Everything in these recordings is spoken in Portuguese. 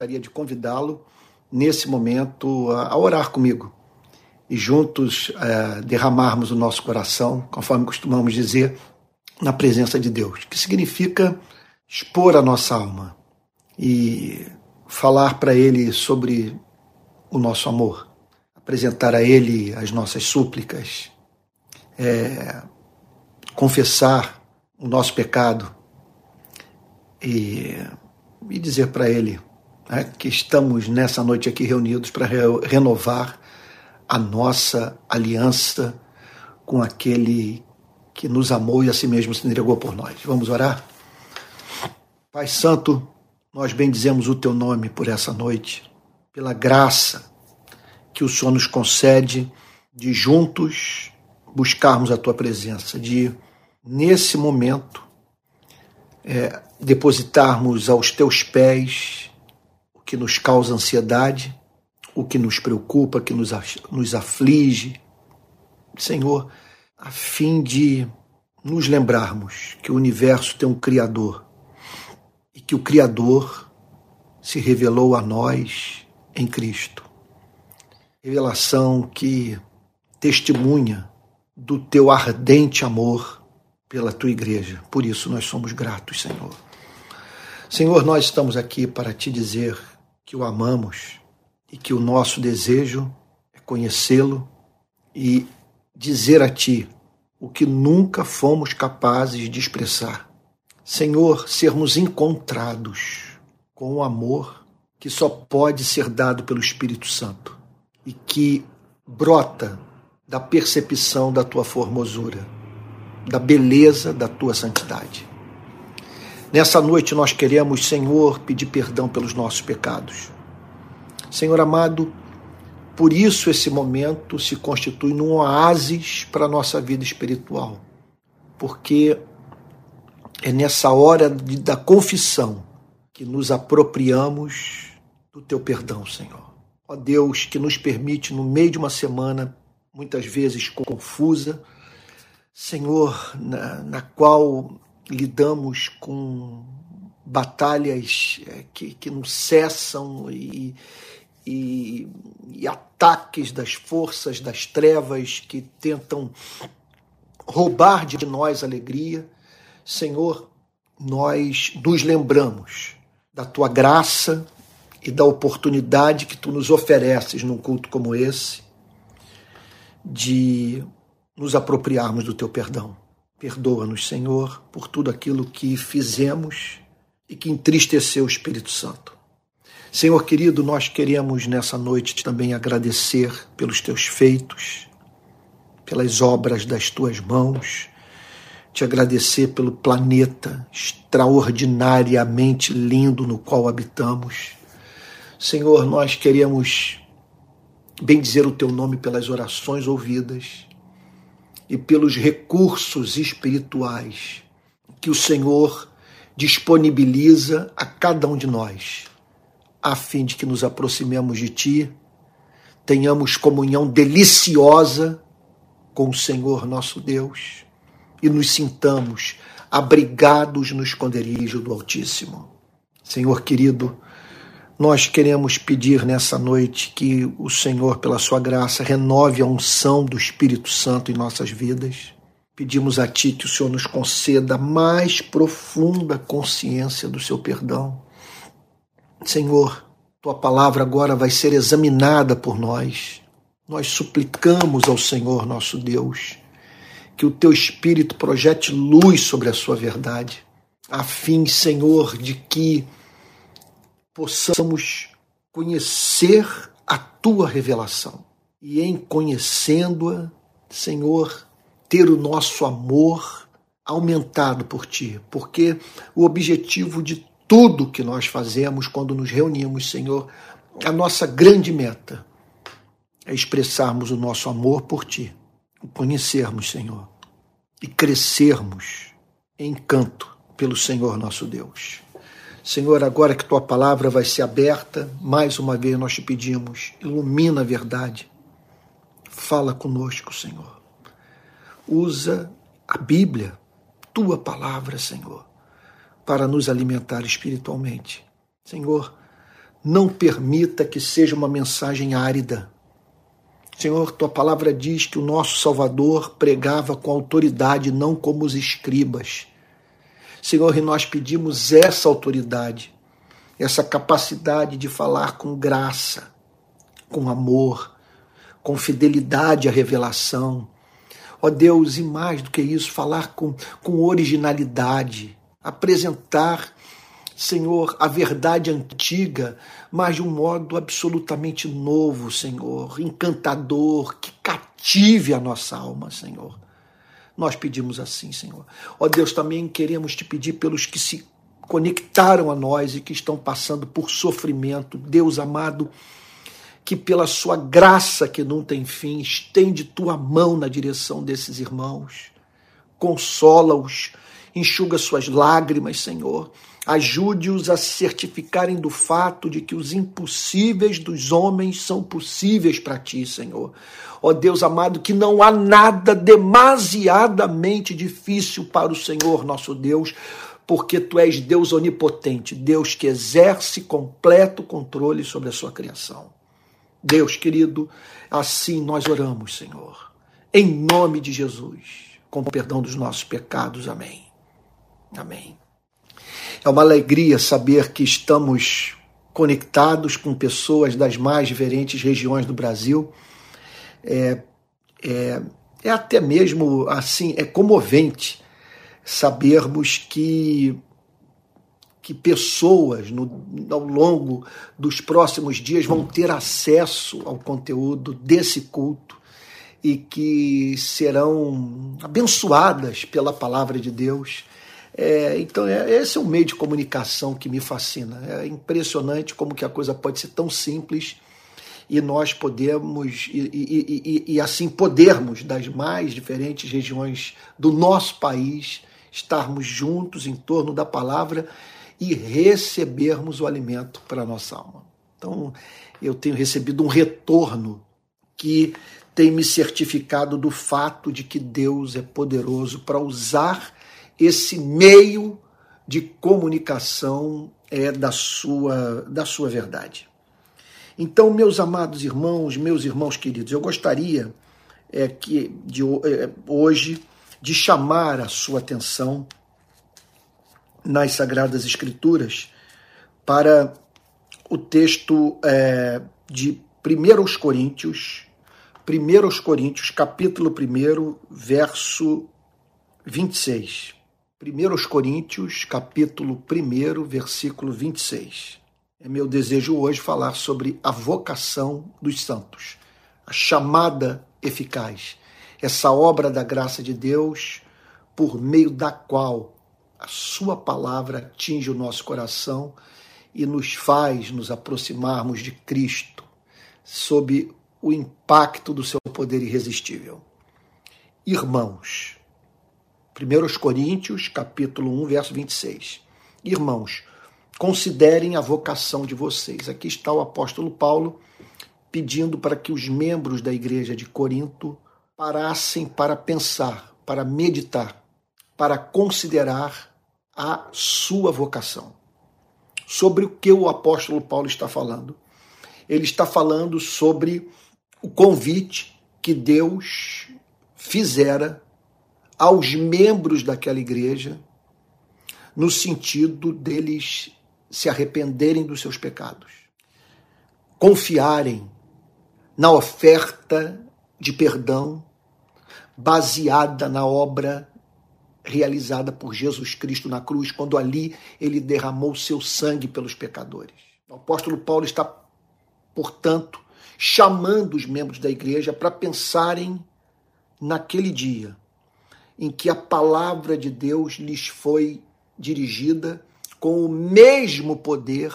gostaria de convidá-lo nesse momento a, orar comigo e juntos é, derramarmos o nosso coração, conforme costumamos dizer, na presença de Deus, que significa expor a nossa alma e falar para Ele sobre o nosso amor, apresentar a Ele as nossas súplicas, é, confessar o nosso pecado e, e dizer para Ele né, que estamos nessa noite aqui reunidos para re renovar a nossa aliança com aquele que nos amou e a si mesmo se entregou por nós. Vamos orar? Pai Santo, nós bendizemos o teu nome por essa noite, pela graça que o Senhor nos concede de juntos buscarmos a tua presença, de nesse momento é, depositarmos aos teus pés que nos causa ansiedade, o que nos preocupa, que nos, nos aflige. Senhor, a fim de nos lembrarmos que o universo tem um Criador e que o Criador se revelou a nós em Cristo. Revelação que testemunha do teu ardente amor pela tua igreja. Por isso nós somos gratos, Senhor. Senhor, nós estamos aqui para te dizer que o amamos e que o nosso desejo é conhecê-lo e dizer a Ti o que nunca fomos capazes de expressar. Senhor, sermos encontrados com o amor que só pode ser dado pelo Espírito Santo e que brota da percepção da tua formosura, da beleza da tua santidade. Nessa noite nós queremos, Senhor, pedir perdão pelos nossos pecados. Senhor amado, por isso esse momento se constitui num oásis para a nossa vida espiritual. Porque é nessa hora de, da confissão que nos apropriamos do teu perdão, Senhor. Ó Deus, que nos permite, no meio de uma semana, muitas vezes confusa, Senhor, na, na qual lidamos com batalhas é, que, que não cessam e, e, e, ataques das forças das trevas que tentam roubar de nós alegria. Senhor, nós nos lembramos da tua graça e da oportunidade que tu nos ofereces num culto como esse de nos apropriarmos do teu perdão. Perdoa-nos, Senhor, por tudo aquilo que fizemos e que entristeceu o Espírito Santo. Senhor querido, nós queremos nessa noite também agradecer pelos teus feitos, pelas obras das tuas mãos, te agradecer pelo planeta extraordinariamente lindo no qual habitamos. Senhor, nós queremos bendizer o teu nome pelas orações ouvidas e pelos recursos espirituais que o Senhor disponibiliza a cada um de nós, a fim de que nos aproximemos de Ti, tenhamos comunhão deliciosa com o Senhor nosso Deus e nos sintamos abrigados no esconderijo do Altíssimo. Senhor querido, nós queremos pedir nessa noite que o Senhor, pela sua graça, renove a unção do Espírito Santo em nossas vidas. Pedimos a Ti que o Senhor nos conceda mais profunda consciência do seu perdão. Senhor, Tua palavra agora vai ser examinada por nós. Nós suplicamos ao Senhor nosso Deus que o Teu Espírito projete luz sobre a Sua verdade, a fim, Senhor, de que possamos conhecer a tua revelação. E, em conhecendo-a, Senhor, ter o nosso amor aumentado por ti, porque o objetivo de tudo que nós fazemos quando nos reunimos, Senhor, a nossa grande meta é expressarmos o nosso amor por ti, o conhecermos, Senhor, e crescermos em canto pelo Senhor nosso Deus. Senhor, agora que tua palavra vai ser aberta, mais uma vez nós te pedimos, ilumina a verdade. Fala conosco, Senhor. Usa a Bíblia, tua palavra, Senhor, para nos alimentar espiritualmente. Senhor, não permita que seja uma mensagem árida. Senhor, tua palavra diz que o nosso Salvador pregava com autoridade, não como os escribas. Senhor, e nós pedimos essa autoridade, essa capacidade de falar com graça, com amor, com fidelidade à revelação. Ó Deus, e mais do que isso, falar com, com originalidade, apresentar, Senhor, a verdade antiga, mas de um modo absolutamente novo, Senhor, encantador, que cative a nossa alma, Senhor. Nós pedimos assim, Senhor. Ó Deus, também queremos te pedir pelos que se conectaram a nós e que estão passando por sofrimento. Deus amado, que pela sua graça que não tem fim, estende tua mão na direção desses irmãos, consola-os, enxuga suas lágrimas, Senhor. Ajude-os a certificarem do fato de que os impossíveis dos homens são possíveis para ti, Senhor. Ó Deus amado, que não há nada demasiadamente difícil para o Senhor, nosso Deus, porque tu és Deus onipotente, Deus que exerce completo controle sobre a sua criação. Deus querido, assim nós oramos, Senhor, em nome de Jesus, com o perdão dos nossos pecados. Amém. Amém. É uma alegria saber que estamos conectados com pessoas das mais diferentes regiões do Brasil. É, é, é até mesmo assim, é comovente sabermos que que pessoas no, ao longo dos próximos dias vão ter acesso ao conteúdo desse culto e que serão abençoadas pela palavra de Deus. É, então, é, esse é um meio de comunicação que me fascina. É impressionante como que a coisa pode ser tão simples e nós podemos, e, e, e, e assim podermos, das mais diferentes regiões do nosso país, estarmos juntos em torno da palavra e recebermos o alimento para a nossa alma. Então, eu tenho recebido um retorno que tem me certificado do fato de que Deus é poderoso para usar esse meio de comunicação é da sua da sua verdade. Então, meus amados irmãos, meus irmãos queridos, eu gostaria é, que de é, hoje de chamar a sua atenção nas Sagradas Escrituras para o texto é, de 1 Coríntios, 1 Coríntios, capítulo 1, verso 26. 1 Coríntios, capítulo 1, versículo 26. É meu desejo hoje falar sobre a vocação dos santos, a chamada eficaz, essa obra da graça de Deus por meio da qual a Sua palavra atinge o nosso coração e nos faz nos aproximarmos de Cristo sob o impacto do seu poder irresistível. Irmãos, 1 Coríntios, capítulo 1, verso 26. Irmãos, considerem a vocação de vocês. Aqui está o apóstolo Paulo pedindo para que os membros da igreja de Corinto parassem para pensar, para meditar, para considerar a sua vocação. Sobre o que o apóstolo Paulo está falando? Ele está falando sobre o convite que Deus fizera aos membros daquela igreja, no sentido deles se arrependerem dos seus pecados, confiarem na oferta de perdão baseada na obra realizada por Jesus Cristo na cruz, quando ali ele derramou seu sangue pelos pecadores. O apóstolo Paulo está, portanto, chamando os membros da igreja para pensarem naquele dia em que a palavra de Deus lhes foi dirigida com o mesmo poder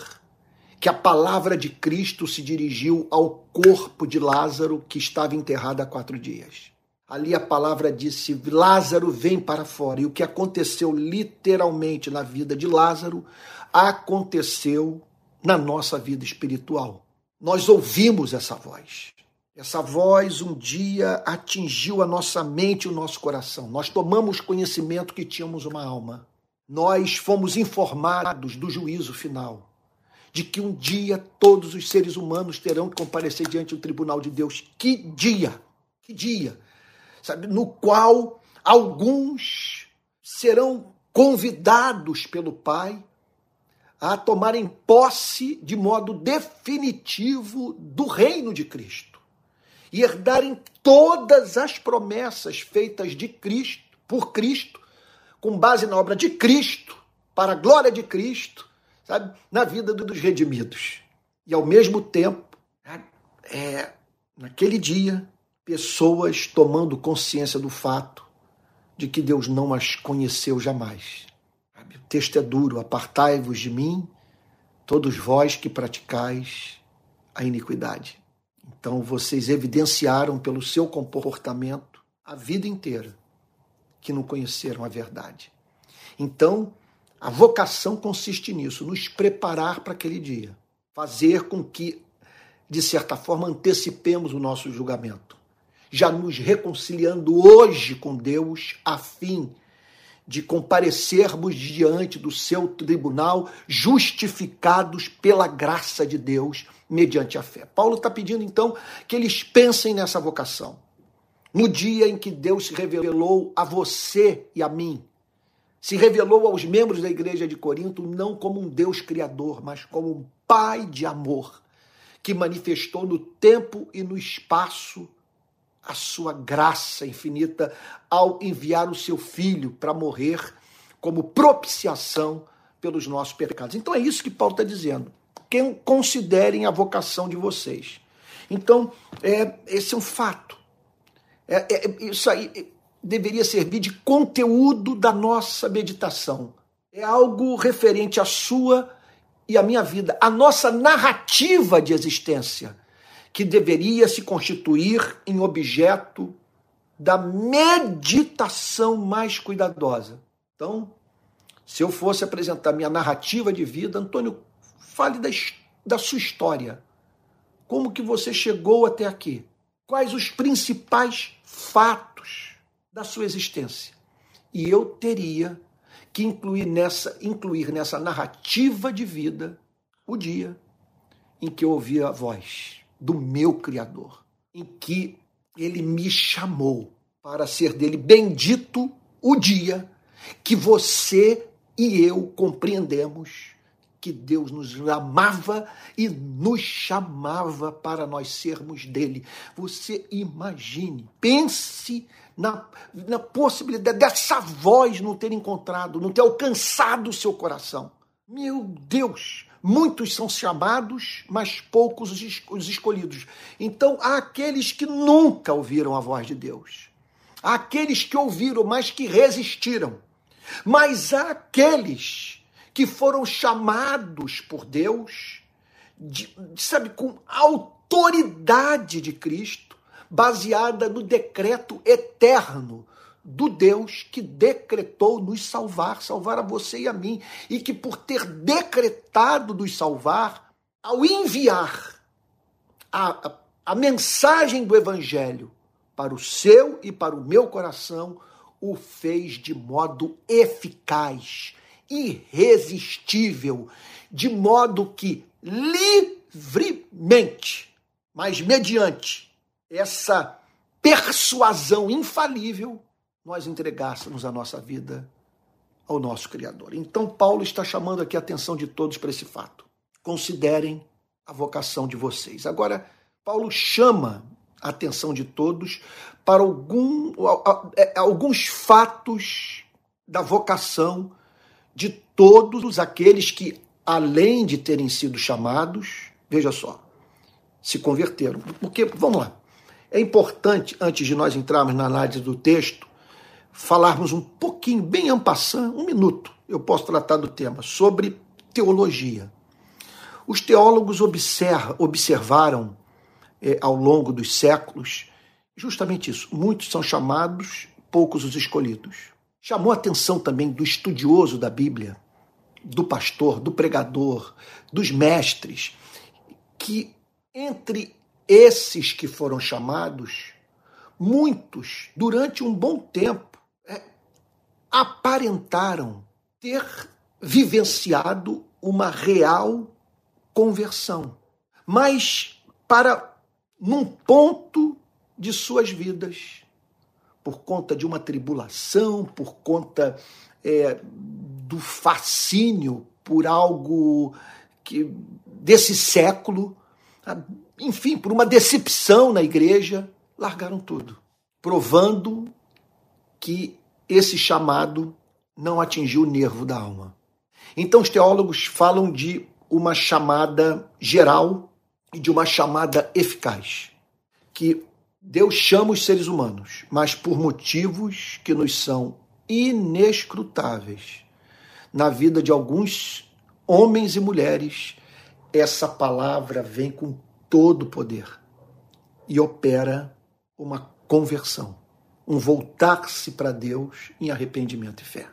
que a palavra de Cristo se dirigiu ao corpo de Lázaro que estava enterrado há quatro dias. Ali a palavra disse: Lázaro vem para fora. E o que aconteceu literalmente na vida de Lázaro aconteceu na nossa vida espiritual. Nós ouvimos essa voz. Essa voz um dia atingiu a nossa mente e o nosso coração. Nós tomamos conhecimento que tínhamos uma alma. Nós fomos informados do juízo final. de que um dia todos os seres humanos terão que comparecer diante do tribunal de Deus. Que dia! Que dia! Sabe, no qual alguns serão convidados pelo Pai a tomarem posse de modo definitivo do reino de Cristo e herdarem todas as promessas feitas de Cristo, por Cristo, com base na obra de Cristo, para a glória de Cristo, sabe, na vida dos redimidos. E ao mesmo tempo, é, naquele dia, pessoas tomando consciência do fato de que Deus não as conheceu jamais. O texto é duro: apartai-vos de mim, todos vós que praticais a iniquidade. Então vocês evidenciaram pelo seu comportamento a vida inteira que não conheceram a verdade. Então, a vocação consiste nisso, nos preparar para aquele dia, fazer com que, de certa forma, antecipemos o nosso julgamento, já nos reconciliando hoje com Deus, a fim de comparecermos diante do seu tribunal, justificados pela graça de Deus, mediante a fé. Paulo está pedindo então que eles pensem nessa vocação. No dia em que Deus se revelou a você e a mim, se revelou aos membros da igreja de Corinto não como um Deus criador, mas como um Pai de amor, que manifestou no tempo e no espaço a sua graça infinita ao enviar o seu filho para morrer como propiciação pelos nossos pecados. Então é isso que Paulo está dizendo. Quem considerem a vocação de vocês. Então, é, esse é um fato. É, é, isso aí deveria servir de conteúdo da nossa meditação. É algo referente à sua e à minha vida, a nossa narrativa de existência que deveria se constituir em objeto da meditação mais cuidadosa. Então, se eu fosse apresentar minha narrativa de vida, Antônio, fale da, da sua história. Como que você chegou até aqui? Quais os principais fatos da sua existência? E eu teria que incluir nessa, incluir nessa narrativa de vida o dia em que eu ouvi a voz do meu Criador, em que ele me chamou para ser dele bendito o dia que você e eu compreendemos que Deus nos amava e nos chamava para nós sermos dele. Você imagine, pense na, na possibilidade dessa voz não ter encontrado, não ter alcançado o seu coração. Meu Deus, Muitos são chamados, mas poucos os escolhidos. Então, há aqueles que nunca ouviram a voz de Deus. Há aqueles que ouviram, mas que resistiram. Mas há aqueles que foram chamados por Deus, de, sabe, com autoridade de Cristo, baseada no decreto eterno do Deus que decretou nos salvar, salvar a você e a mim, e que por ter decretado nos salvar, ao enviar a, a, a mensagem do Evangelho para o seu e para o meu coração, o fez de modo eficaz, irresistível, de modo que livremente, mas mediante essa persuasão infalível, nós entregássemos a nossa vida ao nosso Criador. Então, Paulo está chamando aqui a atenção de todos para esse fato. Considerem a vocação de vocês. Agora, Paulo chama a atenção de todos para algum, é, alguns fatos da vocação de todos aqueles que, além de terem sido chamados, veja só, se converteram. Porque, vamos lá, é importante, antes de nós entrarmos na análise do texto, falarmos um pouquinho, bem ampassando, um minuto, eu posso tratar do tema, sobre teologia. Os teólogos observa, observaram eh, ao longo dos séculos justamente isso. Muitos são chamados, poucos os escolhidos. Chamou a atenção também do estudioso da Bíblia, do pastor, do pregador, dos mestres, que entre esses que foram chamados, muitos, durante um bom tempo, aparentaram ter vivenciado uma real conversão, mas para num ponto de suas vidas, por conta de uma tribulação, por conta é, do fascínio por algo que desse século, enfim, por uma decepção na igreja, largaram tudo, provando que esse chamado não atingiu o nervo da alma. Então os teólogos falam de uma chamada geral e de uma chamada eficaz, que Deus chama os seres humanos, mas por motivos que nos são inescrutáveis. Na vida de alguns homens e mulheres, essa palavra vem com todo o poder e opera uma conversão, um voltar-se para Deus em arrependimento e fé.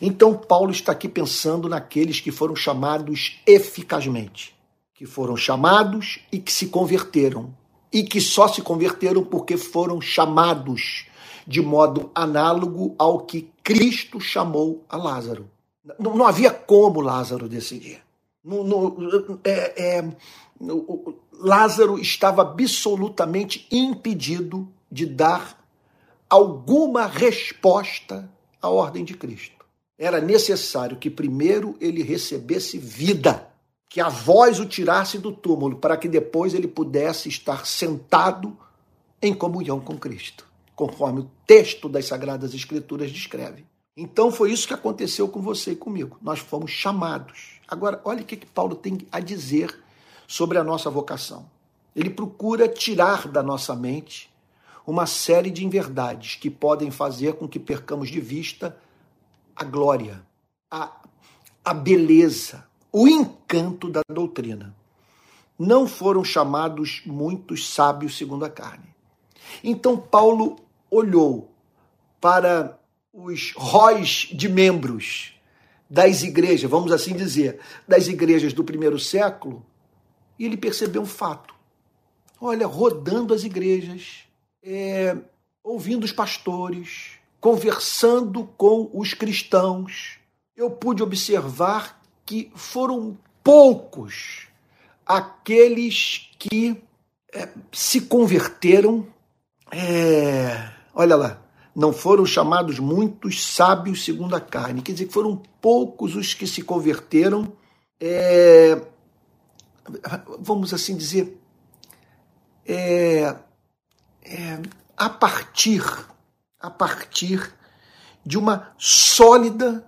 Então, Paulo está aqui pensando naqueles que foram chamados eficazmente, que foram chamados e que se converteram, e que só se converteram porque foram chamados de modo análogo ao que Cristo chamou a Lázaro. Não, não havia como Lázaro decidir. No, no, é, é, no, Lázaro estava absolutamente impedido de dar alguma resposta à ordem de Cristo. Era necessário que primeiro ele recebesse vida, que a voz o tirasse do túmulo, para que depois ele pudesse estar sentado em comunhão com Cristo, conforme o texto das Sagradas Escrituras descreve. Então foi isso que aconteceu com você e comigo. Nós fomos chamados. Agora, olha o que, que Paulo tem a dizer sobre a nossa vocação. Ele procura tirar da nossa mente uma série de inverdades que podem fazer com que percamos de vista a glória, a, a beleza, o encanto da doutrina. Não foram chamados muitos sábios segundo a carne. Então Paulo olhou para os róis de membros das igrejas, vamos assim dizer, das igrejas do primeiro século, e ele percebeu um fato. Olha, rodando as igrejas, é, ouvindo os pastores, conversando com os cristãos, eu pude observar que foram poucos aqueles que é, se converteram. É, olha lá, não foram chamados muitos sábios segundo a carne. Quer dizer, foram poucos os que se converteram, é, vamos assim dizer, é, é, a partir, a partir de uma sólida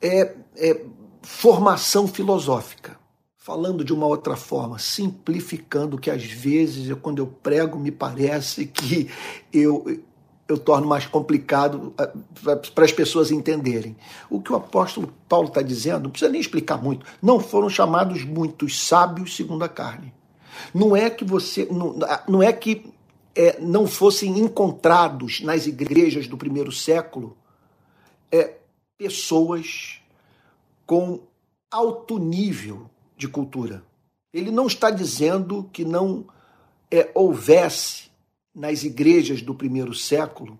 é, é, formação filosófica. Falando de uma outra forma, simplificando que às vezes, eu, quando eu prego, me parece que eu, eu torno mais complicado eh, para as pessoas entenderem. O que o apóstolo Paulo está dizendo, não precisa nem explicar muito, não foram chamados muitos sábios segundo a carne. Não é que você, não, não é que é, não fossem encontrados nas igrejas do primeiro século é, pessoas com alto nível de cultura. Ele não está dizendo que não é, houvesse nas igrejas do primeiro século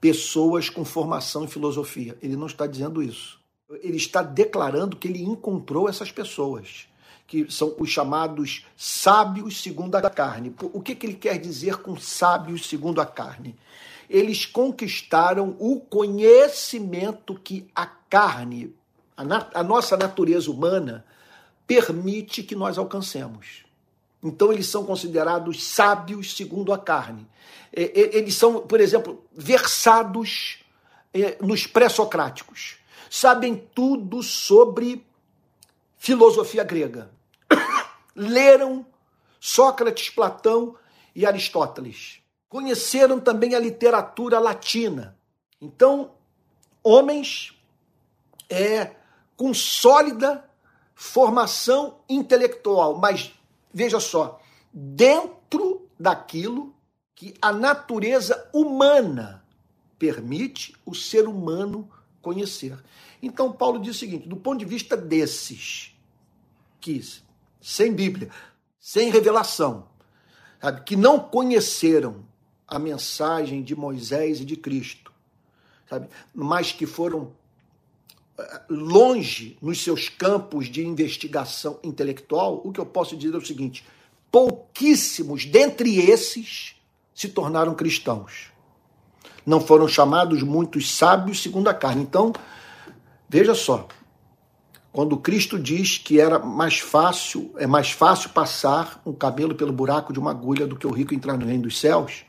pessoas com formação em filosofia. Ele não está dizendo isso. Ele está declarando que ele encontrou essas pessoas, que são os chamados sábios segundo a carne. O que, que ele quer dizer com sábios segundo a carne? Eles conquistaram o conhecimento que a carne, a, a nossa natureza humana, permite que nós alcancemos. Então, eles são considerados sábios segundo a carne. É, é, eles são, por exemplo, versados é, nos pré-socráticos. Sabem tudo sobre filosofia grega. Leram Sócrates, Platão e Aristóteles. Conheceram também a literatura latina. Então, homens é, com sólida formação intelectual, mas veja só, dentro daquilo que a natureza humana permite o ser humano conhecer. Então, Paulo diz o seguinte: do ponto de vista desses que, sem Bíblia, sem revelação, sabe, que não conheceram a mensagem de Moisés e de Cristo, sabe, mas que foram longe nos seus campos de investigação intelectual, o que eu posso dizer é o seguinte: pouquíssimos dentre esses se tornaram cristãos. Não foram chamados muitos sábios segundo a carne. Então, veja só, quando Cristo diz que era mais fácil, é mais fácil passar um cabelo pelo buraco de uma agulha do que o rico entrar no reino dos céus,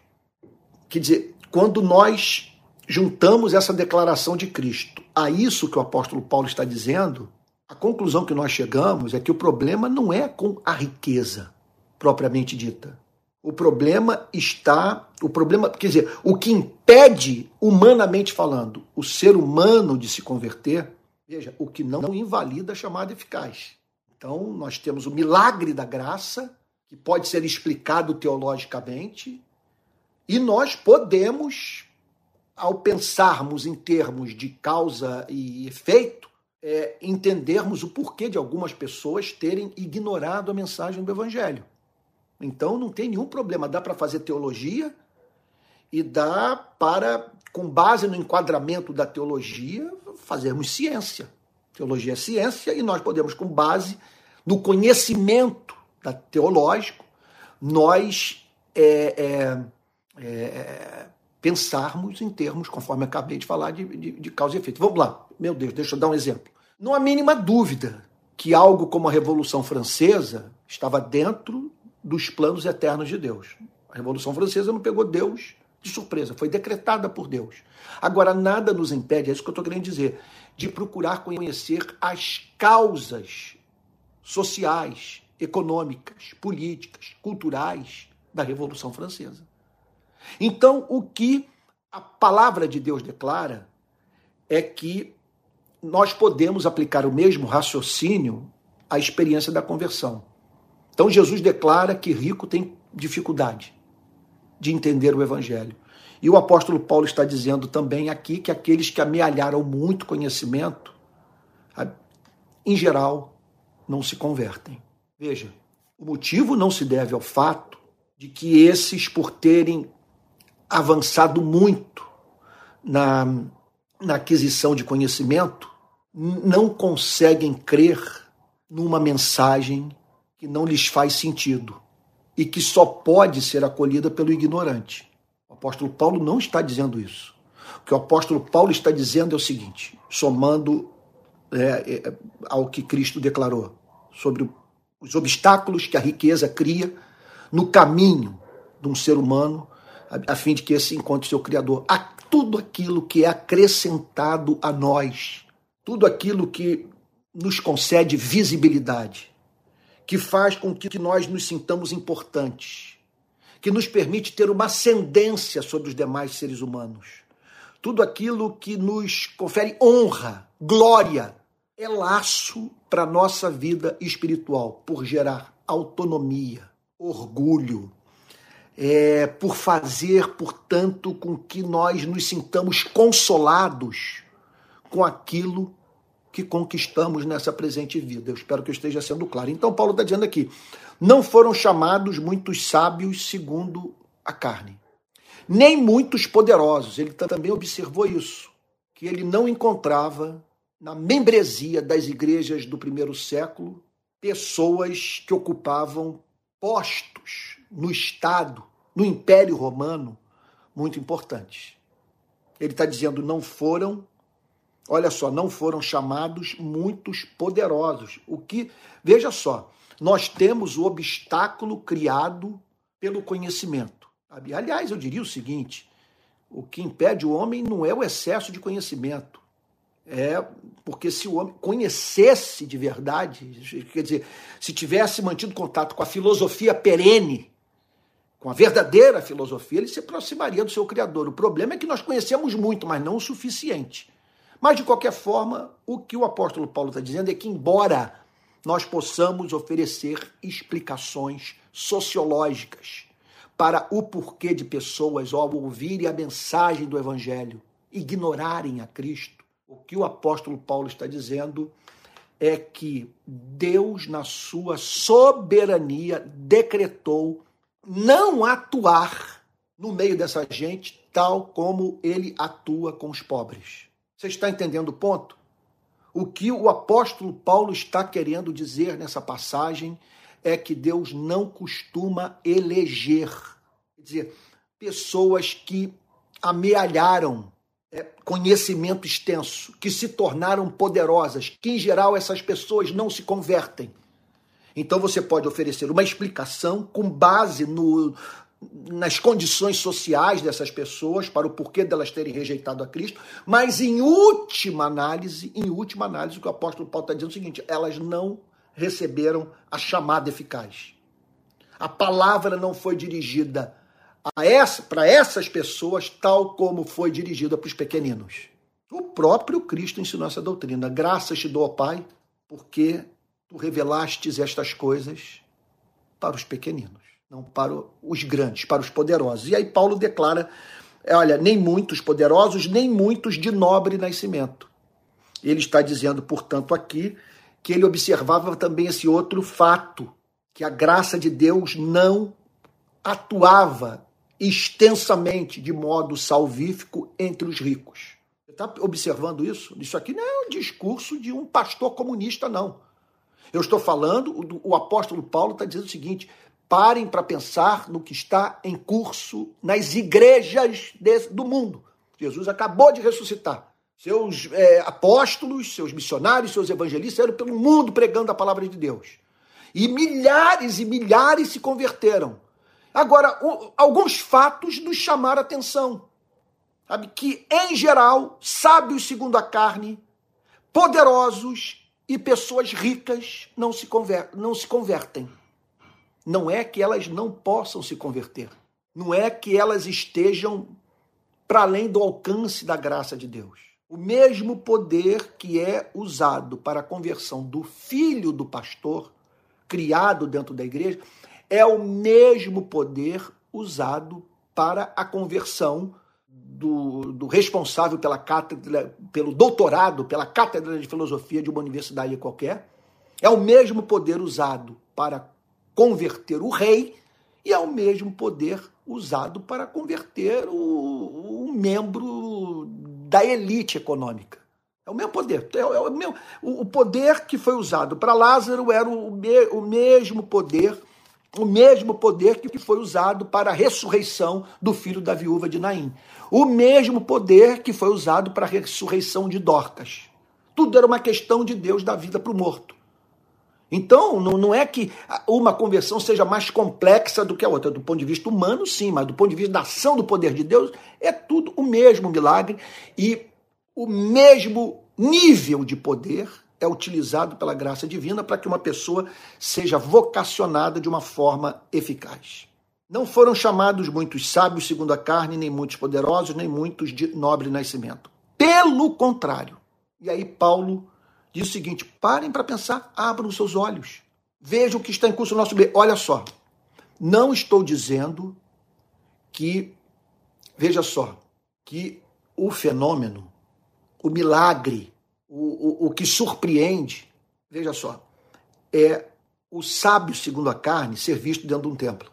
quer dizer, quando nós juntamos essa declaração de Cristo a isso que o apóstolo Paulo está dizendo, a conclusão que nós chegamos é que o problema não é com a riqueza propriamente dita. O problema está, o problema, quer dizer, o que impede, humanamente falando, o ser humano de se converter, veja, o que não invalida a chamada eficaz. Então, nós temos o milagre da graça, que pode ser explicado teologicamente, e nós podemos, ao pensarmos em termos de causa e efeito, é, entendermos o porquê de algumas pessoas terem ignorado a mensagem do Evangelho. Então não tem nenhum problema, dá para fazer teologia e dá para, com base no enquadramento da teologia, fazermos ciência. Teologia é ciência e nós podemos, com base no conhecimento teológico, nós é, é, é, pensarmos em termos, conforme acabei de falar, de, de, de causa e efeito. Vamos lá, meu Deus, deixa eu dar um exemplo. Não há mínima dúvida que algo como a Revolução Francesa estava dentro dos planos eternos de Deus. A Revolução Francesa não pegou Deus de surpresa, foi decretada por Deus. Agora, nada nos impede, é isso que eu estou querendo dizer, de procurar conhecer as causas sociais, econômicas, políticas, culturais da Revolução Francesa. Então, o que a palavra de Deus declara é que nós podemos aplicar o mesmo raciocínio à experiência da conversão. Então Jesus declara que rico tem dificuldade de entender o evangelho. E o apóstolo Paulo está dizendo também aqui que aqueles que amealharam muito conhecimento, em geral, não se convertem. Veja, o motivo não se deve ao fato de que esses, por terem avançado muito na, na aquisição de conhecimento, não conseguem crer numa mensagem que não lhes faz sentido e que só pode ser acolhida pelo ignorante. O apóstolo Paulo não está dizendo isso. O que o apóstolo Paulo está dizendo é o seguinte, somando é, é, ao que Cristo declarou sobre os obstáculos que a riqueza cria no caminho de um ser humano, a, a fim de que esse encontre seu Criador. A tudo aquilo que é acrescentado a nós, tudo aquilo que nos concede visibilidade, que faz com que nós nos sintamos importantes, que nos permite ter uma ascendência sobre os demais seres humanos. Tudo aquilo que nos confere honra, glória, é laço para a nossa vida espiritual, por gerar autonomia, orgulho, é, por fazer, portanto, com que nós nos sintamos consolados com aquilo que conquistamos nessa presente vida. Eu espero que eu esteja sendo claro. Então, Paulo está dizendo aqui: não foram chamados muitos sábios segundo a carne, nem muitos poderosos. Ele também observou isso, que ele não encontrava na membresia das igrejas do primeiro século pessoas que ocupavam postos no Estado, no Império Romano, muito importantes. Ele está dizendo: não foram Olha só, não foram chamados muitos poderosos. O que, veja só, nós temos o obstáculo criado pelo conhecimento. Aliás, eu diria o seguinte: o que impede o homem não é o excesso de conhecimento. É porque se o homem conhecesse de verdade, quer dizer, se tivesse mantido contato com a filosofia perene, com a verdadeira filosofia, ele se aproximaria do seu Criador. O problema é que nós conhecemos muito, mas não o suficiente. Mas, de qualquer forma, o que o apóstolo Paulo está dizendo é que, embora nós possamos oferecer explicações sociológicas para o porquê de pessoas, ao ouvirem a mensagem do Evangelho, ignorarem a Cristo, o que o apóstolo Paulo está dizendo é que Deus, na sua soberania, decretou não atuar no meio dessa gente tal como ele atua com os pobres. Você está entendendo o ponto? O que o apóstolo Paulo está querendo dizer nessa passagem é que Deus não costuma eleger, quer dizer, pessoas que amealharam é, conhecimento extenso, que se tornaram poderosas, que em geral essas pessoas não se convertem. Então você pode oferecer uma explicação com base no, nas condições sociais dessas pessoas, para o porquê delas terem rejeitado a Cristo, mas em última análise, em última análise, o que o apóstolo Paulo está dizendo é o seguinte: elas não receberam a chamada eficaz. A palavra não foi dirigida essa, para essas pessoas tal como foi dirigida para os pequeninos. O próprio Cristo ensinou essa doutrina. Graças te dou, Pai, porque tu revelastes estas coisas para os pequeninos não para os grandes, para os poderosos. E aí Paulo declara: olha, nem muitos poderosos, nem muitos de nobre nascimento. Ele está dizendo, portanto, aqui que ele observava também esse outro fato, que a graça de Deus não atuava extensamente de modo salvífico entre os ricos. Você está observando isso? Isso aqui não é um discurso de um pastor comunista, não. Eu estou falando, o apóstolo Paulo está dizendo o seguinte: Parem para pensar no que está em curso nas igrejas desse, do mundo. Jesus acabou de ressuscitar. Seus é, apóstolos, seus missionários, seus evangelistas saíram pelo mundo pregando a palavra de Deus. E milhares e milhares se converteram. Agora, o, alguns fatos nos chamaram a atenção. Sabe? Que, em geral, sábios segundo a carne, poderosos e pessoas ricas não se, conver não se convertem. Não é que elas não possam se converter. Não é que elas estejam para além do alcance da graça de Deus. O mesmo poder que é usado para a conversão do filho do pastor, criado dentro da igreja, é o mesmo poder usado para a conversão do, do, responsável pela cátedra, pelo doutorado, pela cátedra de filosofia de uma universidade qualquer. É o mesmo poder usado para converter o rei e é o mesmo poder usado para converter o, o membro da elite econômica. É o mesmo poder. É, é o, mesmo, o poder que foi usado para Lázaro era o, me, o mesmo poder, o mesmo poder que foi usado para a ressurreição do filho da viúva de Naim. O mesmo poder que foi usado para a ressurreição de Dorcas. Tudo era uma questão de Deus da vida para o morto. Então, não, não é que uma conversão seja mais complexa do que a outra. Do ponto de vista humano, sim, mas do ponto de vista da ação do poder de Deus, é tudo o mesmo milagre e o mesmo nível de poder é utilizado pela graça divina para que uma pessoa seja vocacionada de uma forma eficaz. Não foram chamados muitos sábios segundo a carne, nem muitos poderosos, nem muitos de nobre nascimento. Pelo contrário. E aí Paulo diz o seguinte: parem para pensar, abram os seus olhos. Vejam o que está em curso no nosso meio. Olha só, não estou dizendo que, veja só, que o fenômeno, o milagre, o, o, o que surpreende, veja só, é o sábio segundo a carne ser visto dentro de um templo,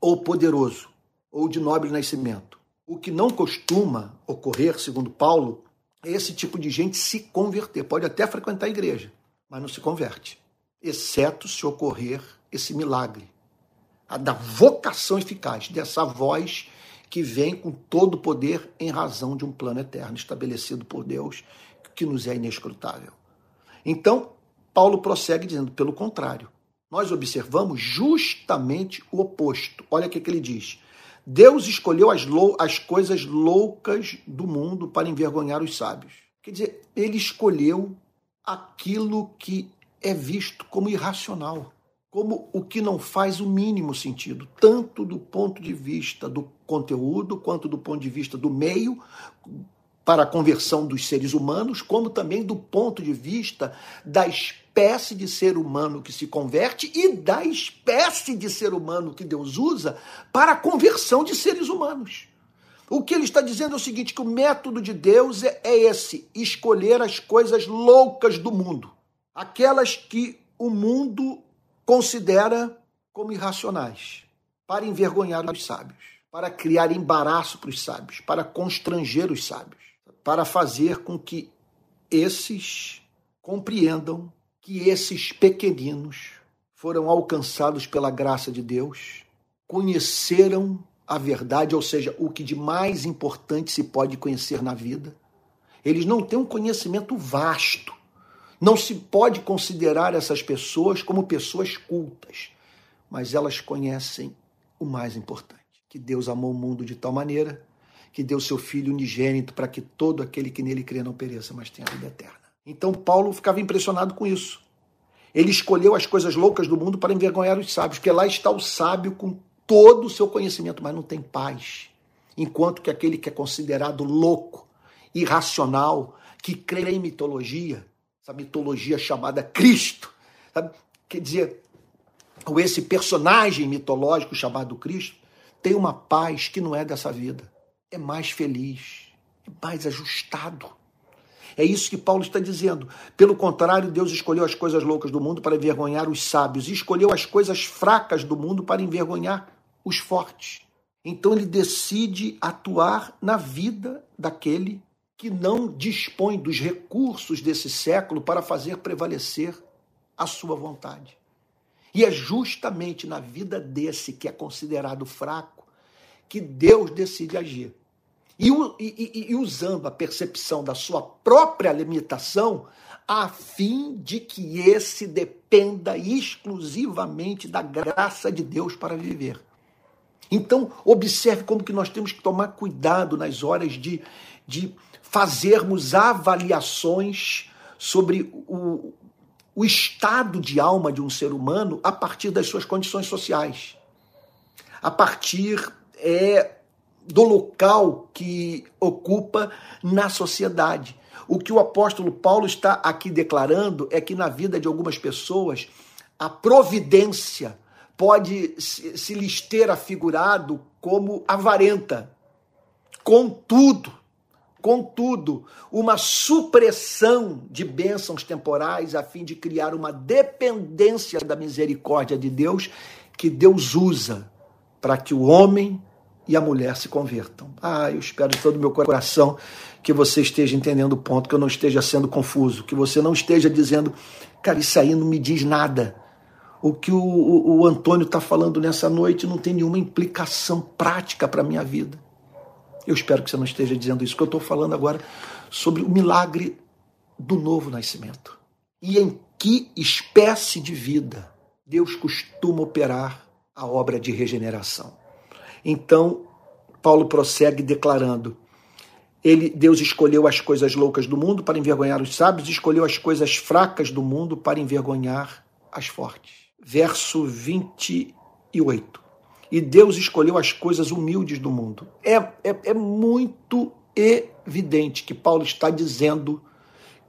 ou poderoso, ou de nobre nascimento. O que não costuma ocorrer, segundo Paulo, esse tipo de gente se converter. Pode até frequentar a igreja, mas não se converte. Exceto se ocorrer esse milagre a da vocação eficaz, dessa voz que vem com todo o poder em razão de um plano eterno estabelecido por Deus, que nos é inescrutável. Então, Paulo prossegue dizendo, pelo contrário, nós observamos justamente o oposto. Olha o que, que ele diz. Deus escolheu as, lou as coisas loucas do mundo para envergonhar os sábios. Quer dizer, ele escolheu aquilo que é visto como irracional, como o que não faz o mínimo sentido, tanto do ponto de vista do conteúdo, quanto do ponto de vista do meio, para a conversão dos seres humanos, como também do ponto de vista da espécie de ser humano que se converte e da espécie de ser humano que Deus usa para a conversão de seres humanos. O que ele está dizendo é o seguinte: que o método de Deus é, é esse: escolher as coisas loucas do mundo, aquelas que o mundo considera como irracionais, para envergonhar os sábios, para criar embaraço para os sábios, para constranger os sábios. Para fazer com que esses compreendam que esses pequeninos foram alcançados pela graça de Deus, conheceram a verdade, ou seja, o que de mais importante se pode conhecer na vida. Eles não têm um conhecimento vasto. Não se pode considerar essas pessoas como pessoas cultas, mas elas conhecem o mais importante: que Deus amou o mundo de tal maneira que deu seu Filho unigênito para que todo aquele que nele crê não pereça, mas tenha vida eterna. Então Paulo ficava impressionado com isso. Ele escolheu as coisas loucas do mundo para envergonhar os sábios, porque lá está o sábio com todo o seu conhecimento, mas não tem paz. Enquanto que aquele que é considerado louco, irracional, que crê em mitologia, essa mitologia chamada Cristo, sabe? quer dizer, ou esse personagem mitológico chamado Cristo, tem uma paz que não é dessa vida. É mais feliz, é mais ajustado. É isso que Paulo está dizendo. Pelo contrário, Deus escolheu as coisas loucas do mundo para envergonhar os sábios e escolheu as coisas fracas do mundo para envergonhar os fortes. Então ele decide atuar na vida daquele que não dispõe dos recursos desse século para fazer prevalecer a sua vontade. E é justamente na vida desse que é considerado fraco que Deus decide agir. E, e, e, usando a percepção da sua própria limitação, a fim de que esse dependa exclusivamente da graça de Deus para viver. Então, observe como que nós temos que tomar cuidado nas horas de, de fazermos avaliações sobre o, o estado de alma de um ser humano a partir das suas condições sociais, a partir é, do local que ocupa na sociedade. O que o apóstolo Paulo está aqui declarando é que na vida de algumas pessoas a providência pode se lhes ter afigurado como avarenta. Contudo, contudo, uma supressão de bênçãos temporais a fim de criar uma dependência da misericórdia de Deus que Deus usa para que o homem e a mulher se convertam. Ah, eu espero de todo o meu coração que você esteja entendendo o ponto, que eu não esteja sendo confuso, que você não esteja dizendo, cara, isso aí não me diz nada o que o, o, o Antônio está falando nessa noite não tem nenhuma implicação prática para a minha vida. Eu espero que você não esteja dizendo isso, que eu estou falando agora sobre o milagre do novo nascimento. E em que espécie de vida Deus costuma operar a obra de regeneração. Então, Paulo prossegue declarando: ele, Deus escolheu as coisas loucas do mundo para envergonhar os sábios, escolheu as coisas fracas do mundo para envergonhar as fortes verso 28. E Deus escolheu as coisas humildes do mundo. É, é, é muito evidente que Paulo está dizendo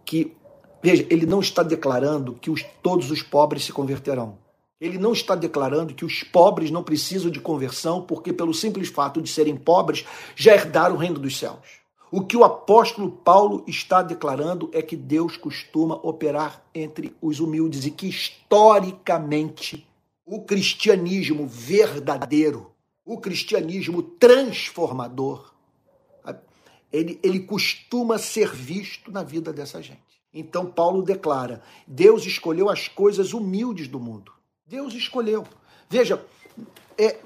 que, veja, ele não está declarando que os, todos os pobres se converterão. Ele não está declarando que os pobres não precisam de conversão, porque, pelo simples fato de serem pobres, já herdaram o reino dos céus. O que o apóstolo Paulo está declarando é que Deus costuma operar entre os humildes e que, historicamente, o cristianismo verdadeiro, o cristianismo transformador, ele, ele costuma ser visto na vida dessa gente. Então, Paulo declara: Deus escolheu as coisas humildes do mundo. Deus escolheu. Veja, é,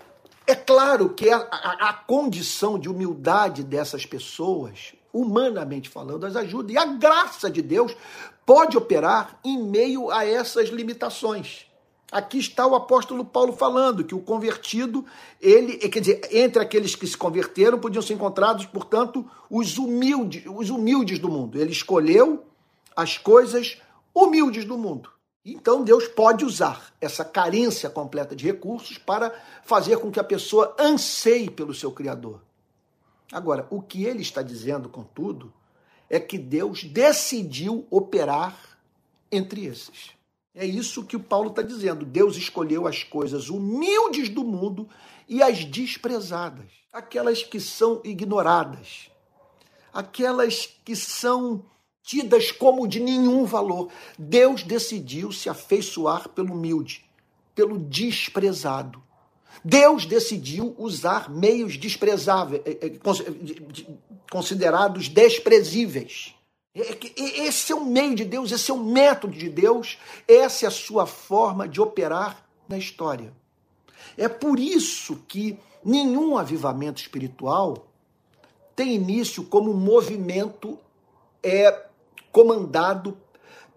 é claro que a, a, a, condição de humildade dessas pessoas, humanamente falando, as ajuda. E a graça de Deus pode operar em meio a essas limitações. Aqui está o apóstolo Paulo falando que o convertido, ele, quer dizer, entre aqueles que se converteram, podiam ser encontrados, portanto, os humildes, os humildes do mundo. Ele escolheu as coisas humildes do mundo. Então Deus pode usar essa carência completa de recursos para fazer com que a pessoa anseie pelo seu Criador. Agora, o que ele está dizendo, contudo, é que Deus decidiu operar entre esses. É isso que o Paulo está dizendo. Deus escolheu as coisas humildes do mundo e as desprezadas, aquelas que são ignoradas, aquelas que são tidas como de nenhum valor. Deus decidiu se afeiçoar pelo humilde, pelo desprezado. Deus decidiu usar meios desprezáveis, eh, eh, considerados desprezíveis. É esse é o meio de Deus, esse é o método de Deus, essa é a sua forma de operar na história. É por isso que nenhum avivamento espiritual tem início como um movimento é comandado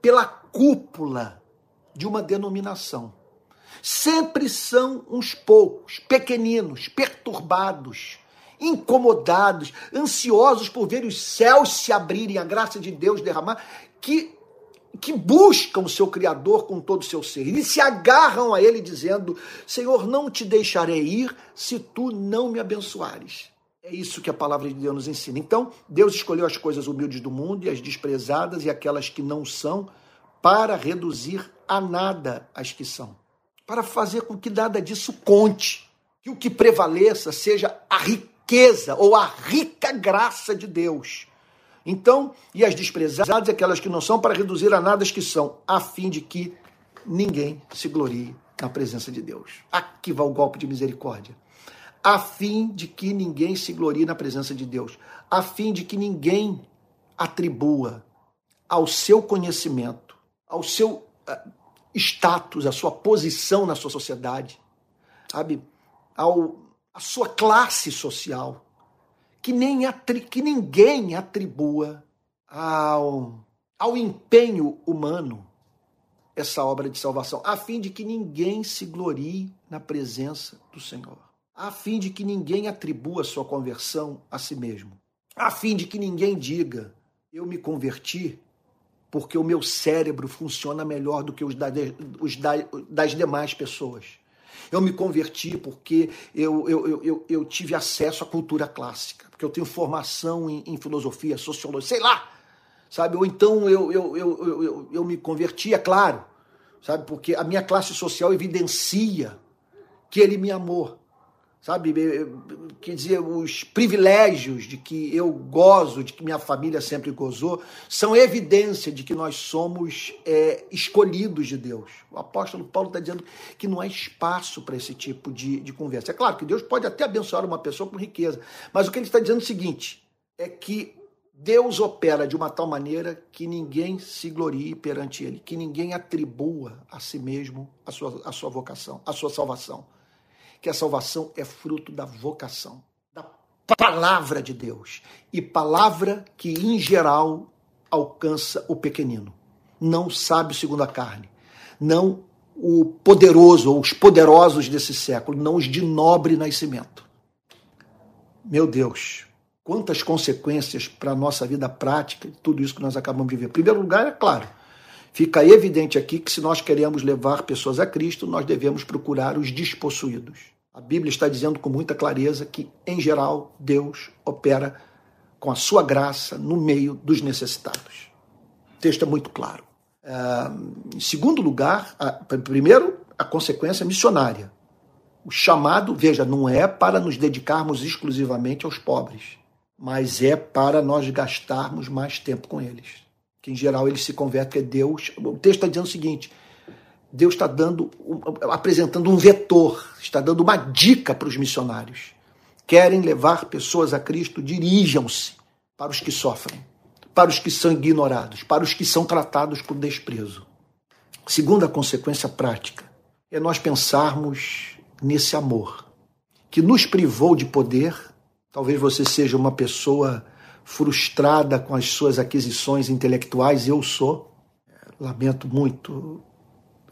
pela cúpula de uma denominação. Sempre são uns poucos, pequeninos, perturbados, incomodados, ansiosos por ver os céus se abrirem, a graça de Deus derramar, que que buscam o seu Criador com todo o seu ser. Eles se agarram a Ele dizendo: Senhor, não te deixarei ir se tu não me abençoares. É isso que a palavra de Deus nos ensina. Então, Deus escolheu as coisas humildes do mundo e as desprezadas e aquelas que não são para reduzir a nada as que são. Para fazer com que nada disso conte. Que o que prevaleça seja a riqueza ou a rica graça de Deus. Então, e as desprezadas, aquelas que não são, para reduzir a nada as que são, a fim de que ninguém se glorie na presença de Deus. Aqui vai o golpe de misericórdia. A fim de que ninguém se glorie na presença de Deus. A fim de que ninguém atribua ao seu conhecimento, ao seu uh, status, à sua posição na sua sociedade, sabe? Ao, a sua classe social, que, nem que ninguém atribua ao, ao empenho humano essa obra de salvação, a fim de que ninguém se glorie na presença do Senhor, a fim de que ninguém atribua sua conversão a si mesmo, a fim de que ninguém diga: eu me converti porque o meu cérebro funciona melhor do que os, da, os da, das demais pessoas. Eu me converti porque eu, eu, eu, eu tive acesso à cultura clássica, porque eu tenho formação em, em filosofia, sociologia, sei lá, sabe? Ou então eu, eu, eu, eu, eu me converti, é claro, sabe? Porque a minha classe social evidencia que ele me amou sabe? Quer dizer, os privilégios de que eu gozo, de que minha família sempre gozou, são evidência de que nós somos é, escolhidos de Deus. O apóstolo Paulo está dizendo que não há espaço para esse tipo de, de conversa. É claro que Deus pode até abençoar uma pessoa com riqueza, mas o que ele está dizendo é o seguinte: é que Deus opera de uma tal maneira que ninguém se glorie perante ele, que ninguém atribua a si mesmo a sua, a sua vocação, a sua salvação que a salvação é fruto da vocação, da palavra de Deus. E palavra que, em geral, alcança o pequenino. Não sabe segundo a carne. Não o poderoso ou os poderosos desse século, não os de nobre nascimento. Meu Deus, quantas consequências para a nossa vida prática, tudo isso que nós acabamos de ver. Em primeiro lugar, é claro, fica evidente aqui que se nós queremos levar pessoas a Cristo, nós devemos procurar os despossuídos. A Bíblia está dizendo com muita clareza que, em geral, Deus opera com a sua graça no meio dos necessitados. O texto é muito claro. É, em segundo lugar, a, primeiro, a consequência missionária. O chamado, veja, não é para nos dedicarmos exclusivamente aos pobres, mas é para nós gastarmos mais tempo com eles. Que em geral eles se convertem a Deus. O texto está dizendo o seguinte: Deus está dando, apresentando um vetor, está dando uma dica para os missionários. Querem levar pessoas a Cristo, dirijam-se para os que sofrem, para os que são ignorados, para os que são tratados com desprezo. Segunda consequência prática é nós pensarmos nesse amor que nos privou de poder. Talvez você seja uma pessoa frustrada com as suas aquisições intelectuais, eu sou. Lamento muito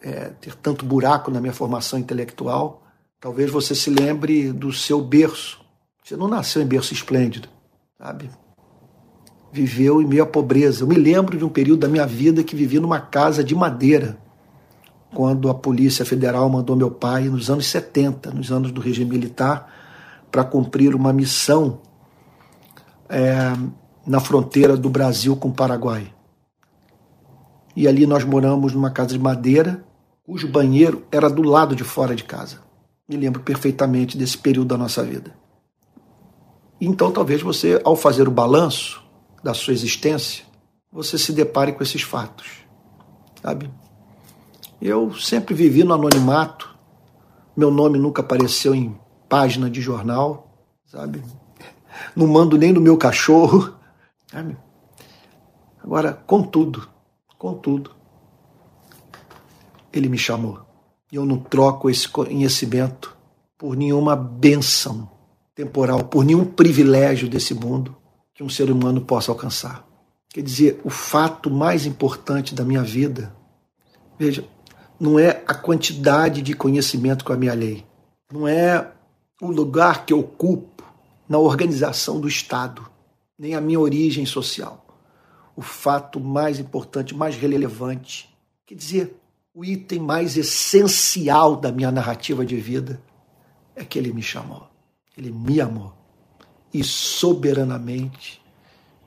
é, ter tanto buraco na minha formação intelectual. Talvez você se lembre do seu berço. Você não nasceu em berço esplêndido, sabe? Viveu em meio à pobreza. Eu me lembro de um período da minha vida que vivi numa casa de madeira, quando a Polícia Federal mandou meu pai, nos anos 70, nos anos do regime militar, para cumprir uma missão é, na fronteira do Brasil com o Paraguai. E ali nós moramos numa casa de madeira, cujo banheiro era do lado de fora de casa. Me lembro perfeitamente desse período da nossa vida. Então, talvez você, ao fazer o balanço da sua existência, você se depare com esses fatos, sabe? Eu sempre vivi no anonimato, meu nome nunca apareceu em página de jornal, sabe? Não mando nem no meu cachorro? Agora, contudo, contudo, ele me chamou. E eu não troco esse conhecimento por nenhuma bênção temporal, por nenhum privilégio desse mundo que um ser humano possa alcançar. Quer dizer, o fato mais importante da minha vida, veja, não é a quantidade de conhecimento que eu me alhei, não é o lugar que eu ocupo na organização do Estado, nem a minha origem social. O fato mais importante, mais relevante, quer dizer, o item mais essencial da minha narrativa de vida é que ele me chamou, ele me amou e soberanamente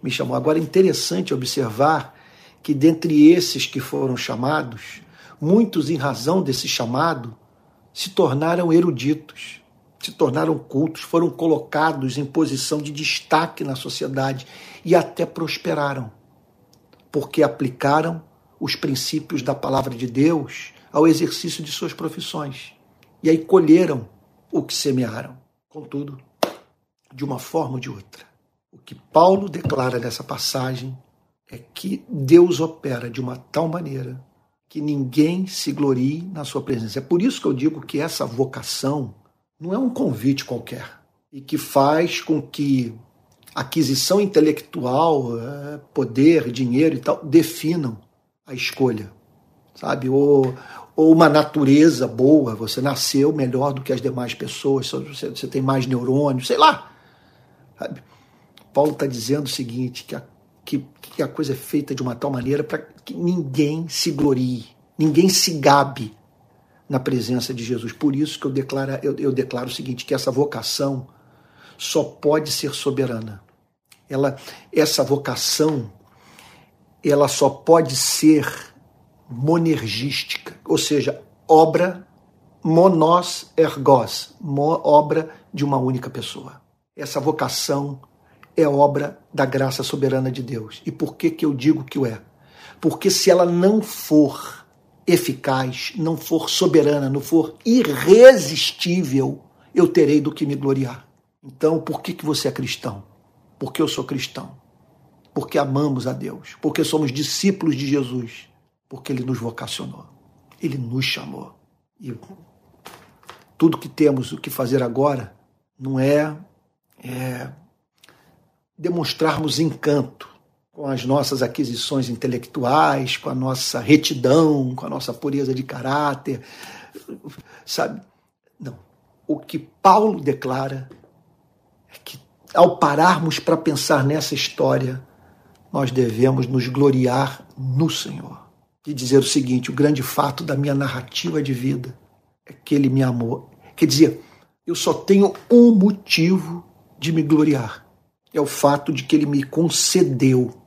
me chamou. Agora é interessante observar que dentre esses que foram chamados, muitos em razão desse chamado se tornaram eruditos, se tornaram cultos, foram colocados em posição de destaque na sociedade e até prosperaram, porque aplicaram os princípios da palavra de Deus ao exercício de suas profissões. E aí colheram o que semearam. Contudo, de uma forma ou de outra, o que Paulo declara nessa passagem é que Deus opera de uma tal maneira que ninguém se glorie na sua presença. É por isso que eu digo que essa vocação não é um convite qualquer e que faz com que aquisição intelectual, eh, poder, dinheiro e tal definam a escolha, sabe? Ou, ou uma natureza boa, você nasceu melhor do que as demais pessoas, você, você tem mais neurônios, sei lá. Sabe? Paulo está dizendo o seguinte, que a, que, que a coisa é feita de uma tal maneira para que ninguém se glorie, ninguém se gabe na presença de Jesus. Por isso que eu declaro, eu, eu declaro o seguinte, que essa vocação só pode ser soberana. Ela, essa vocação ela só pode ser monergística, ou seja, obra monos ergos, obra de uma única pessoa. Essa vocação é obra da graça soberana de Deus. E por que, que eu digo que o é? Porque se ela não for eficaz, não for soberana, não for irresistível, eu terei do que me gloriar. Então, por que, que você é cristão? Porque eu sou cristão porque amamos a Deus, porque somos discípulos de Jesus, porque Ele nos vocacionou, Ele nos chamou. E tudo que temos o que fazer agora não é, é demonstrarmos encanto com as nossas aquisições intelectuais, com a nossa retidão, com a nossa pureza de caráter, sabe? Não. O que Paulo declara é que ao pararmos para pensar nessa história, nós devemos nos gloriar no Senhor. E dizer o seguinte: o grande fato da minha narrativa de vida é que Ele me amou. Quer dizer, eu só tenho um motivo de me gloriar: é o fato de que Ele me concedeu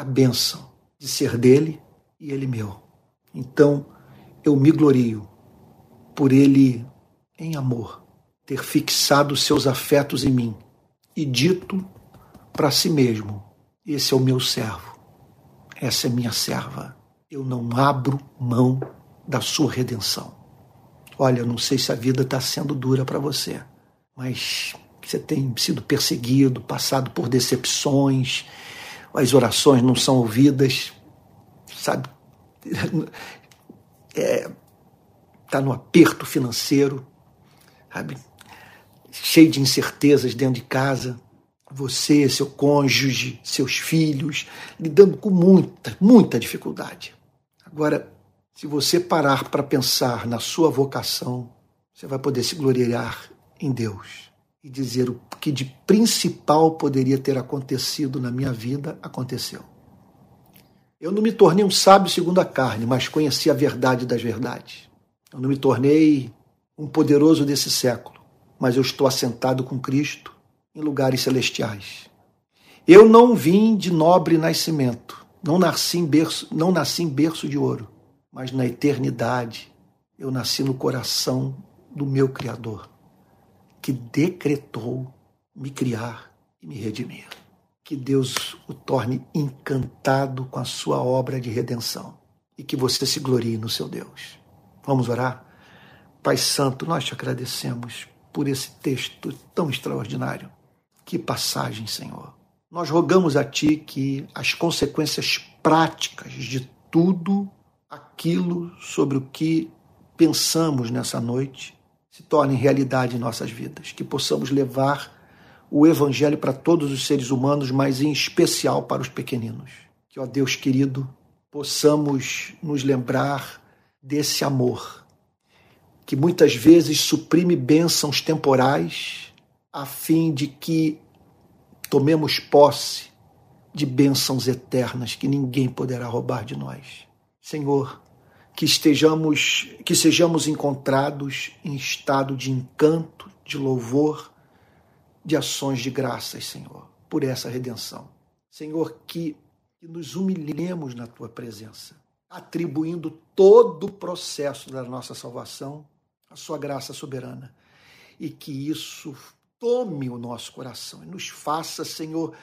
a bênção de ser dele e Ele meu. Então, eu me glorio por Ele, em amor, ter fixado seus afetos em mim e dito para si mesmo esse é o meu servo, essa é minha serva. Eu não abro mão da sua redenção. Olha, eu não sei se a vida está sendo dura para você, mas você tem sido perseguido, passado por decepções, as orações não são ouvidas, sabe? É, tá no aperto financeiro, sabe? Cheio de incertezas dentro de casa você, seu cônjuge, seus filhos, lidando com muita, muita dificuldade. Agora, se você parar para pensar na sua vocação, você vai poder se gloriar em Deus e dizer o que de principal poderia ter acontecido na minha vida aconteceu. Eu não me tornei um sábio segundo a carne, mas conheci a verdade das verdades. Eu não me tornei um poderoso desse século, mas eu estou assentado com Cristo em lugares celestiais. Eu não vim de nobre nascimento, não nasci em berço, não nasci em berço de ouro, mas na eternidade eu nasci no coração do meu Criador, que decretou me criar e me redimir. Que Deus o torne encantado com a sua obra de redenção e que você se glorie no seu Deus. Vamos orar? Pai Santo, nós te agradecemos por esse texto tão extraordinário. Que passagem, Senhor. Nós rogamos a Ti que as consequências práticas de tudo aquilo sobre o que pensamos nessa noite se tornem realidade em nossas vidas, que possamos levar o Evangelho para todos os seres humanos, mas em especial para os pequeninos. Que, ó Deus querido, possamos nos lembrar desse amor, que muitas vezes suprime bênçãos temporais, a fim de que tomemos posse de bênçãos eternas que ninguém poderá roubar de nós. Senhor, que estejamos, que sejamos encontrados em estado de encanto, de louvor, de ações de graças, Senhor, por essa redenção. Senhor, que, que nos humilhemos na tua presença, atribuindo todo o processo da nossa salvação à sua graça soberana e que isso tome o nosso coração e nos faça, Senhor,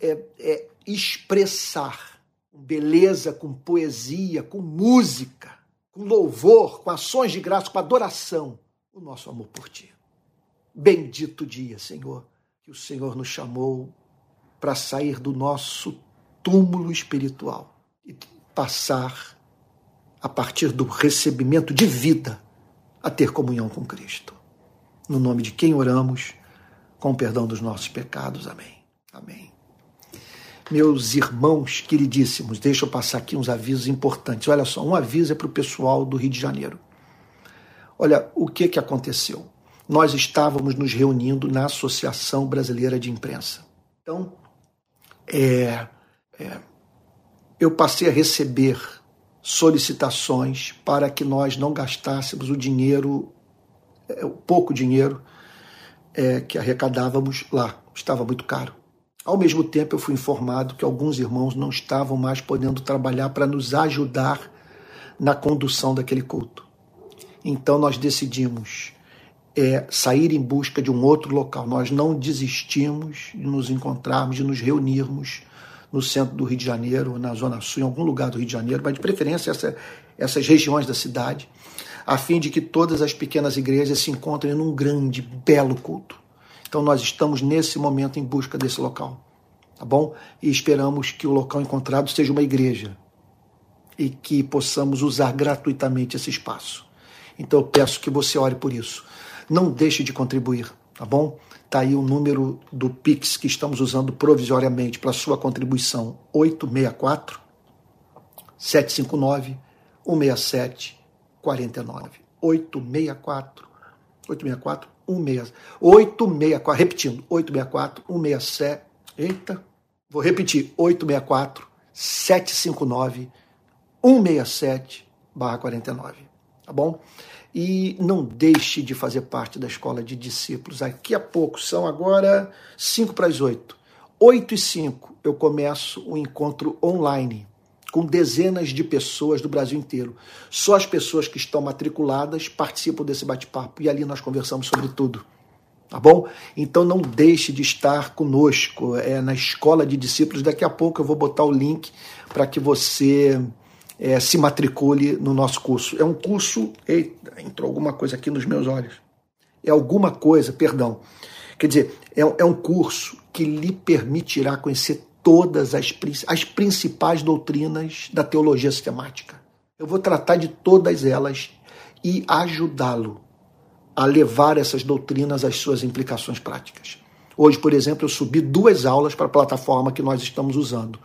é, é expressar com beleza, com poesia, com música, com louvor, com ações de graça, com adoração, o nosso amor por Ti. Bendito dia, Senhor, que o Senhor nos chamou para sair do nosso túmulo espiritual e passar, a partir do recebimento de vida, a ter comunhão com Cristo. No nome de quem oramos, com o perdão dos nossos pecados. Amém. Amém. Meus irmãos queridíssimos, deixa eu passar aqui uns avisos importantes. Olha só, um aviso é para o pessoal do Rio de Janeiro. Olha, o que, que aconteceu? Nós estávamos nos reunindo na Associação Brasileira de Imprensa. Então, é, é, eu passei a receber solicitações para que nós não gastássemos o dinheiro, é, o pouco dinheiro é, que arrecadávamos lá. Estava muito caro. Ao mesmo tempo, eu fui informado que alguns irmãos não estavam mais podendo trabalhar para nos ajudar na condução daquele culto. Então, nós decidimos é, sair em busca de um outro local. Nós não desistimos de nos encontrarmos, de nos reunirmos no centro do Rio de Janeiro, na Zona Sul, em algum lugar do Rio de Janeiro, mas de preferência essa, essas regiões da cidade, a fim de que todas as pequenas igrejas se encontrem num grande, belo culto. Então nós estamos nesse momento em busca desse local, tá bom? E esperamos que o local encontrado seja uma igreja e que possamos usar gratuitamente esse espaço. Então eu peço que você ore por isso. Não deixe de contribuir, tá bom? Tá aí o número do Pix que estamos usando provisoriamente para sua contribuição: 864 759 167 49. 864 864 164, 864, repetindo, 864 167, eita, vou repetir, 864 759 167 barra 49, tá bom? E não deixe de fazer parte da escola de discípulos. Daqui a pouco, são agora 5 para as 8. 8 e 5 eu começo o encontro online com dezenas de pessoas do Brasil inteiro. Só as pessoas que estão matriculadas participam desse bate-papo e ali nós conversamos sobre tudo. Tá bom? Então não deixe de estar conosco é, na escola de discípulos. Daqui a pouco eu vou botar o link para que você é, se matricule no nosso curso. É um curso. Eita, entrou alguma coisa aqui nos meus olhos. É alguma coisa, perdão. Quer dizer, é, é um curso que lhe permitirá conhecer todas as, as principais doutrinas da teologia sistemática. Eu vou tratar de todas elas e ajudá-lo a levar essas doutrinas às suas implicações práticas. Hoje, por exemplo, eu subi duas aulas para a plataforma que nós estamos usando.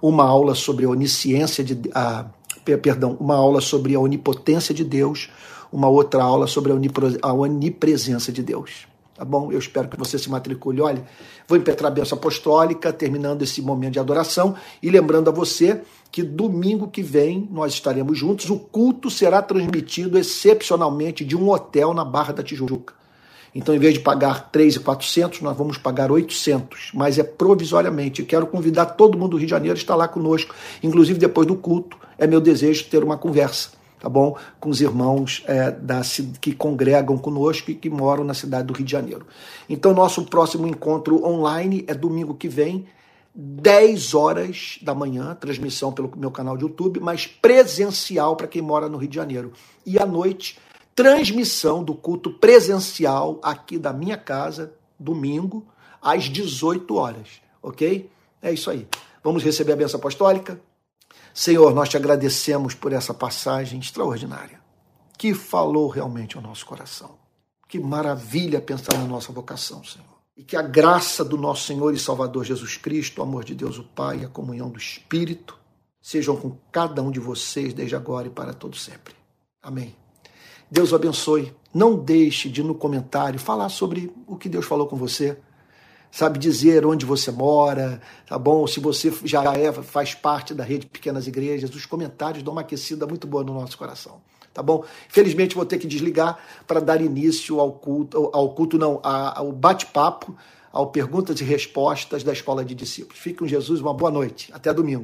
Uma aula sobre a onisciência de. A, perdão, uma aula sobre a onipotência de Deus, uma outra aula sobre a onipresença de Deus tá bom? Eu espero que você se matricule. Olha, vou impetrar a benção apostólica, terminando esse momento de adoração e lembrando a você que domingo que vem nós estaremos juntos. O culto será transmitido excepcionalmente de um hotel na Barra da Tijuca. Então, em vez de pagar 3,400, nós vamos pagar 800, mas é provisoriamente. Eu quero convidar todo mundo do Rio de Janeiro a estar lá conosco, inclusive depois do culto. É meu desejo ter uma conversa tá bom? Com os irmãos é, da, que congregam conosco e que moram na cidade do Rio de Janeiro. Então, nosso próximo encontro online é domingo que vem, 10 horas da manhã, transmissão pelo meu canal de YouTube, mas presencial para quem mora no Rio de Janeiro. E à noite, transmissão do culto presencial aqui da minha casa, domingo, às 18 horas, ok? É isso aí. Vamos receber a benção apostólica? Senhor, nós te agradecemos por essa passagem extraordinária, que falou realmente ao nosso coração. Que maravilha pensar na nossa vocação, Senhor. E que a graça do nosso Senhor e Salvador Jesus Cristo, o amor de Deus o Pai e a comunhão do Espírito sejam com cada um de vocês desde agora e para todo sempre. Amém. Deus o abençoe. Não deixe de no comentário falar sobre o que Deus falou com você. Sabe dizer onde você mora, tá bom? Se você já é, faz parte da rede Pequenas Igrejas, os comentários dão uma aquecida muito boa no nosso coração tá bom? Felizmente vou ter que desligar para dar início ao culto, ao culto não, ao bate-papo, ao perguntas e respostas da Escola de Discípulos. Fique com Jesus, uma boa noite. Até domingo.